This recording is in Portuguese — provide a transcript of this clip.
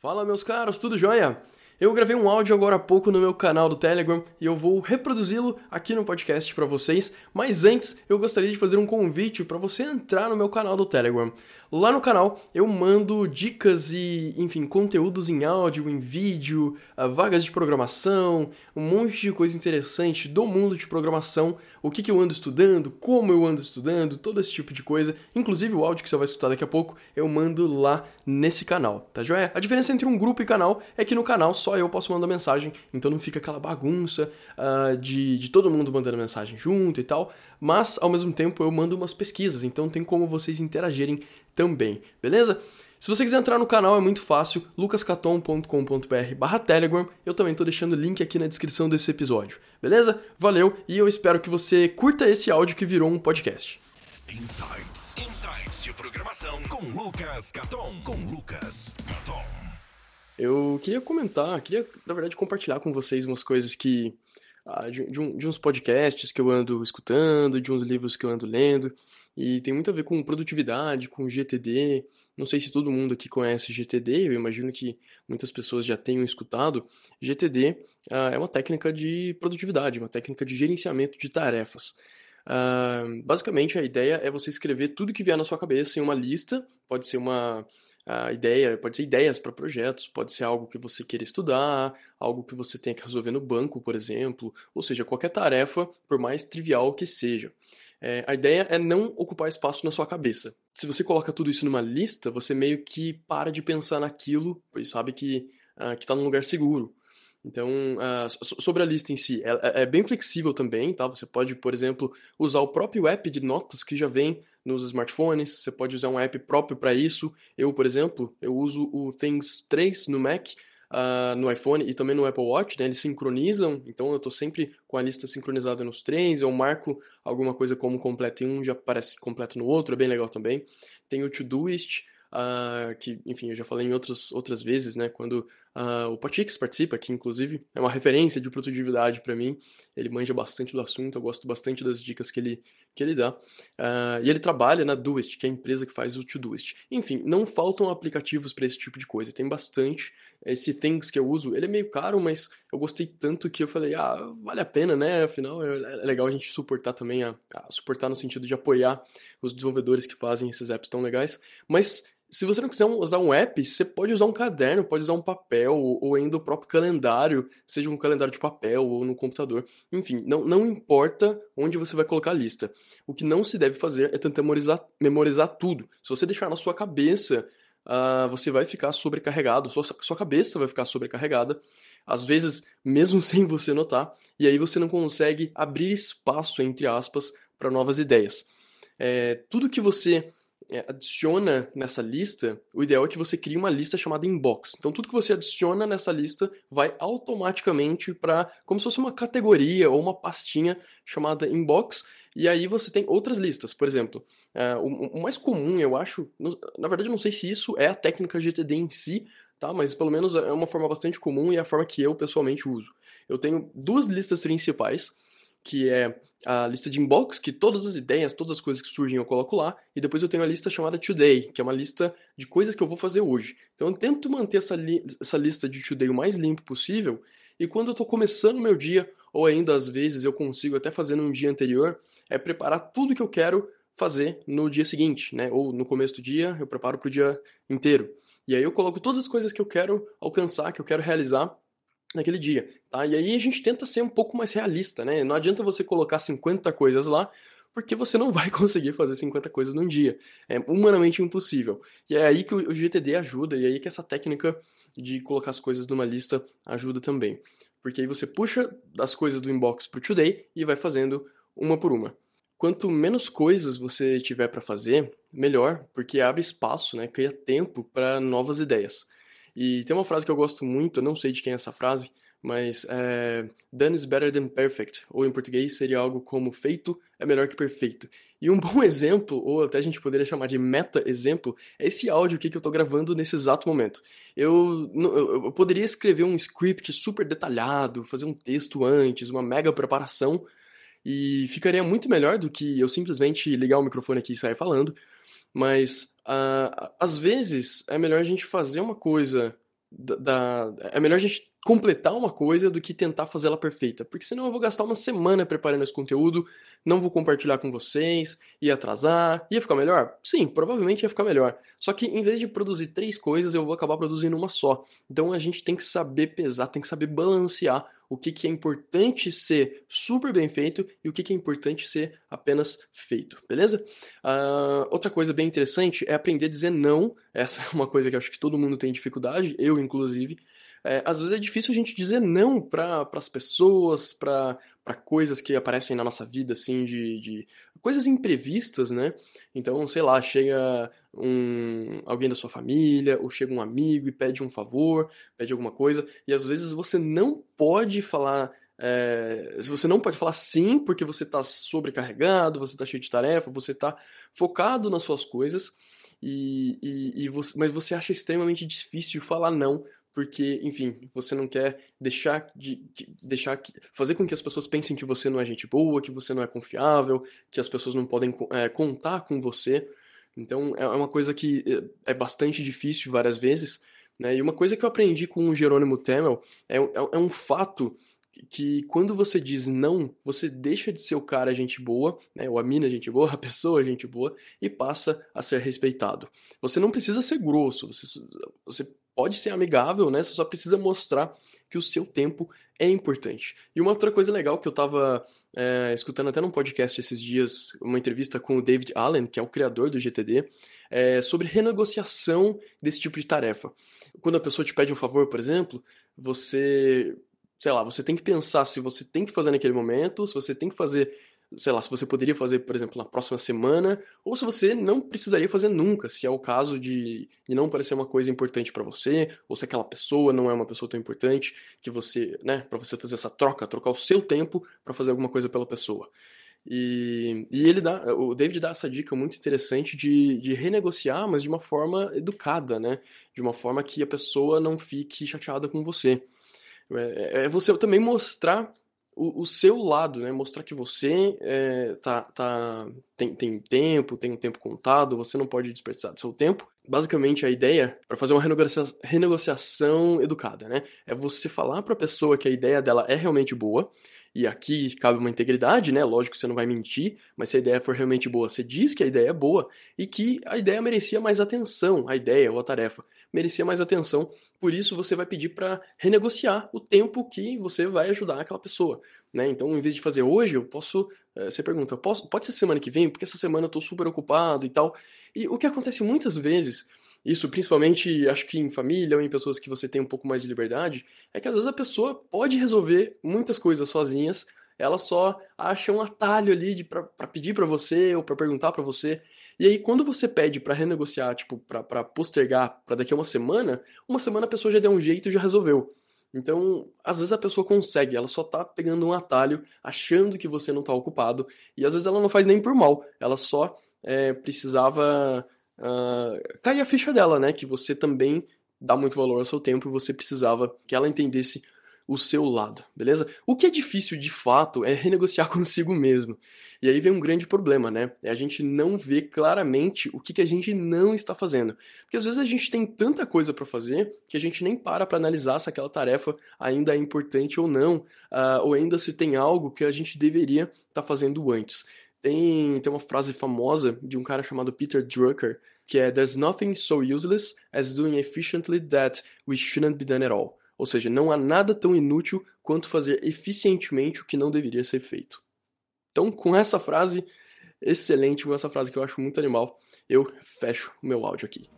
Fala meus caros, tudo jóia? Eu gravei um áudio agora há pouco no meu canal do Telegram e eu vou reproduzi-lo aqui no podcast para vocês, mas antes eu gostaria de fazer um convite para você entrar no meu canal do Telegram. Lá no canal eu mando dicas e, enfim, conteúdos em áudio, em vídeo, ah, vagas de programação, um monte de coisa interessante do mundo de programação, o que, que eu ando estudando, como eu ando estudando, todo esse tipo de coisa. Inclusive o áudio que você vai escutar daqui a pouco eu mando lá nesse canal, tá joia? A diferença entre um grupo e canal é que no canal só só eu posso mandar mensagem, então não fica aquela bagunça uh, de, de todo mundo mandando mensagem junto e tal, mas ao mesmo tempo eu mando umas pesquisas, então tem como vocês interagirem também, beleza? Se você quiser entrar no canal é muito fácil, lucascaton.com.br barra telegram, eu também tô deixando o link aqui na descrição desse episódio, beleza? Valeu e eu espero que você curta esse áudio que virou um podcast. Insights, Insights de programação com Lucas Caton, com Lucas Caton. Eu queria comentar, queria, na verdade, compartilhar com vocês umas coisas que. Ah, de, de, um, de, uns podcasts que eu ando escutando, de uns livros que eu ando lendo, e tem muito a ver com produtividade, com GTD. Não sei se todo mundo aqui conhece GTD, eu imagino que muitas pessoas já tenham escutado. GTD ah, é uma técnica de produtividade, uma técnica de gerenciamento de tarefas. Ah, basicamente, a ideia é você escrever tudo que vier na sua cabeça em uma lista, pode ser uma a ideia, pode ser ideias para projetos, pode ser algo que você queira estudar, algo que você tenha que resolver no banco, por exemplo, ou seja, qualquer tarefa, por mais trivial que seja. É, a ideia é não ocupar espaço na sua cabeça. Se você coloca tudo isso numa lista, você meio que para de pensar naquilo, pois sabe que uh, está num lugar seguro. Então, uh, sobre a lista em si, é, é, é, bem flexível também, tá? Você pode, por exemplo, usar o próprio app de notas que já vem nos smartphones, você pode usar um app próprio para isso. Eu, por exemplo, eu uso o Things 3 no Mac, uh, no iPhone e também no Apple Watch, né? Eles sincronizam, então eu estou sempre com a lista sincronizada nos três, eu marco alguma coisa como completo em um, já aparece completo no outro, é bem legal também. Tem o Todoist, uh, que, enfim, eu já falei em outras, outras vezes, né, quando uh, o Patix participa, que inclusive é uma referência de produtividade para mim, ele manja bastante do assunto, eu gosto bastante das dicas que ele, que ele dá, uh, e ele trabalha na Doist, que é a empresa que faz o Todoist. Enfim, não faltam aplicativos para esse tipo de coisa, tem bastante, esse Things que eu uso, ele é meio caro, mas eu gostei tanto que eu falei, ah, vale a pena, né, afinal é, é legal a gente suportar também, a, a suportar no sentido de apoiar os desenvolvedores que fazem esses apps tão legais, mas se você não quiser usar um app, você pode usar um caderno, pode usar um papel, ou ainda o próprio calendário, seja um calendário de papel ou no computador. Enfim, não, não importa onde você vai colocar a lista. O que não se deve fazer é tentar memorizar, memorizar tudo. Se você deixar na sua cabeça, uh, você vai ficar sobrecarregado, sua, sua cabeça vai ficar sobrecarregada, às vezes mesmo sem você notar, e aí você não consegue abrir espaço, entre aspas, para novas ideias. É, tudo que você é, adiciona nessa lista, o ideal é que você crie uma lista chamada inbox. Então, tudo que você adiciona nessa lista vai automaticamente para como se fosse uma categoria ou uma pastinha chamada inbox. E aí você tem outras listas. Por exemplo, é, o, o, mais comum, eu acho, na verdade, eu não sei se isso é a técnica GTD em si, tá? Mas pelo menos é uma forma bastante comum e é a forma que eu pessoalmente uso. Eu tenho duas listas principais que é a lista de inbox, que todas as ideias, todas as coisas que surgem eu coloco lá, e depois eu tenho a lista chamada Today, que é uma lista de coisas que eu vou fazer hoje. Então eu tento manter essa, li essa lista de Today o mais limpo possível, e quando eu estou começando o meu dia, ou ainda às vezes eu consigo até fazer num dia anterior, é preparar tudo que eu quero fazer no dia seguinte, né? Ou no começo do dia, eu preparo para o dia inteiro. E aí eu coloco todas as coisas que eu quero alcançar, que eu quero realizar, naquele dia, tá? E aí a gente tenta ser um pouco mais realista, né? Não adianta você colocar 50 coisas lá, porque você não vai conseguir fazer 50 coisas num dia. É humanamente impossível. E é aí que o GTD ajuda, e é aí que essa técnica de colocar as coisas numa lista ajuda também. Porque aí você puxa das coisas do inbox pro today e vai fazendo uma por uma. Quanto menos coisas você tiver para fazer, melhor, porque abre espaço, né? Cria tempo para novas ideias. E tem uma frase que eu gosto muito, eu não sei de quem é essa frase, mas é, done is better than perfect, ou em português seria algo como feito é melhor que perfeito. E um bom exemplo, ou até a gente poderia chamar de meta-exemplo, é esse áudio aqui que eu estou gravando nesse exato momento. Eu, eu, poderia escrever um script super detalhado, fazer um texto antes, uma mega preparação, e ficaria muito melhor do que eu simplesmente ligar o microfone aqui e sair falando, mas Uh, às vezes é melhor a gente fazer uma coisa da, da, é melhor a gente completar uma coisa do que tentar fazer ela perfeita, porque senão eu vou gastar uma semana preparando esse conteúdo, não vou compartilhar com vocês, ia atrasar, ia ficar melhor? Sim, provavelmente ia ficar melhor. Só que em vez de produzir três coisas, eu vou acabar produzindo uma só. Então a gente tem que saber pesar, tem que saber balancear o que, que é importante ser super bem feito e o que, que é importante ser apenas feito, beleza? Uh, outra coisa bem interessante é aprender a dizer não. Essa é uma coisa que eu acho que todo mundo tem dificuldade, eu inclusive. É, às vezes é difícil a gente dizer não para as pessoas, para coisas que aparecem na nossa vida, assim, de, de coisas imprevistas, né? Então, sei lá, chega um, alguém da sua família, ou chega um amigo e pede um favor, pede alguma coisa, e às vezes você não pode falar é, você não pode falar sim porque você está sobrecarregado, você está cheio de tarefa, você está focado nas suas coisas, e, e, e você, mas você acha extremamente difícil falar não porque, enfim, você não quer deixar de, de, deixar fazer com que as pessoas pensem que você não é gente boa, que você não é confiável, que as pessoas não podem é, contar com você. Então é uma coisa que é, é bastante difícil várias vezes, né? E uma coisa que eu aprendi com o Jerônimo Temel é, é, é um fato que quando você diz não, você deixa de ser o cara gente boa, né, ou a mina gente boa, a pessoa gente boa, e passa a ser respeitado. Você não precisa ser grosso, você, você pode ser amigável, né? Você só precisa mostrar que o seu tempo é importante. E uma outra coisa legal que eu tava é, escutando até num podcast esses dias, uma entrevista com o David Allen, que é o criador do GTD, é, sobre renegociação desse tipo de tarefa. Quando a pessoa te pede um favor, por exemplo, você, sei lá, você tem que pensar se você tem que fazer naquele momento, se você tem que fazer sei lá, se você poderia fazer, por exemplo, na próxima semana, ou se você não precisaria fazer nunca, se é o caso de, de não parecer uma coisa importante para você, ou se aquela pessoa não é uma pessoa tão importante que você, né, para você fazer essa troca, trocar o seu tempo para fazer alguma coisa pela pessoa. E, e ele dá, o David dá essa dica muito interessante de, de renegociar, mas de uma forma educada, né? De uma forma que a pessoa não fique chateada com você. É, é você também mostrar o, o, seu lado, né? Mostrar que você é, tá, tá, tem, tem tempo, tem um tempo contado, você não pode desperdiçar seu tempo. Basicamente, a ideia para fazer uma renegociação, renegociação educada, né? É você falar para a pessoa que a ideia dela é realmente boa, e aqui cabe uma integridade, né? Lógico que você não vai mentir, mas se a ideia for realmente boa, você diz que a ideia é boa e que a ideia merecia mais atenção, a ideia ou a tarefa merecia mais atenção por isso você vai pedir para renegociar o tempo que você vai ajudar aquela pessoa. Né? Então, em vez de fazer hoje, eu posso. Eh, você pergunta, posso, pode ser semana que vem? Porque essa semana eu estou super ocupado e tal. E o que acontece muitas vezes, isso principalmente acho que em família ou em pessoas que você tem um pouco mais de liberdade, é que às vezes a pessoa pode resolver muitas coisas sozinhas, ela só acha um atalho ali para pedir para você ou para perguntar para você. E aí, quando você pede para renegociar, tipo, para postergar para daqui a uma semana, uma semana a pessoa já deu um jeito e já resolveu. Então, às vezes a pessoa consegue, ela só tá pegando um atalho, achando que você não tá ocupado, e às vezes ela não faz nem por mal, ela só é, precisava uh, cair a ficha dela, né? Que você também dá muito valor ao seu tempo e você precisava que ela entendesse o seu lado, beleza? O que é difícil de fato é renegociar consigo mesmo. E aí vem um grande problema, né? É a gente não ver claramente o que, que a gente não está fazendo. Porque às vezes a gente tem tanta coisa para fazer que a gente nem para para analisar se aquela tarefa ainda é importante ou não, uh, ou ainda se tem algo que a gente deveria estar tá fazendo antes. Tem, tem uma frase famosa de um cara chamado Peter Drucker, que é There's nothing so useless as doing efficiently that we shouldn't be done at all. Ou seja, não há nada tão inútil quanto fazer eficientemente o que não deveria ser feito. Então, com essa frase excelente, com essa frase que eu acho muito animal, eu fecho o meu áudio aqui.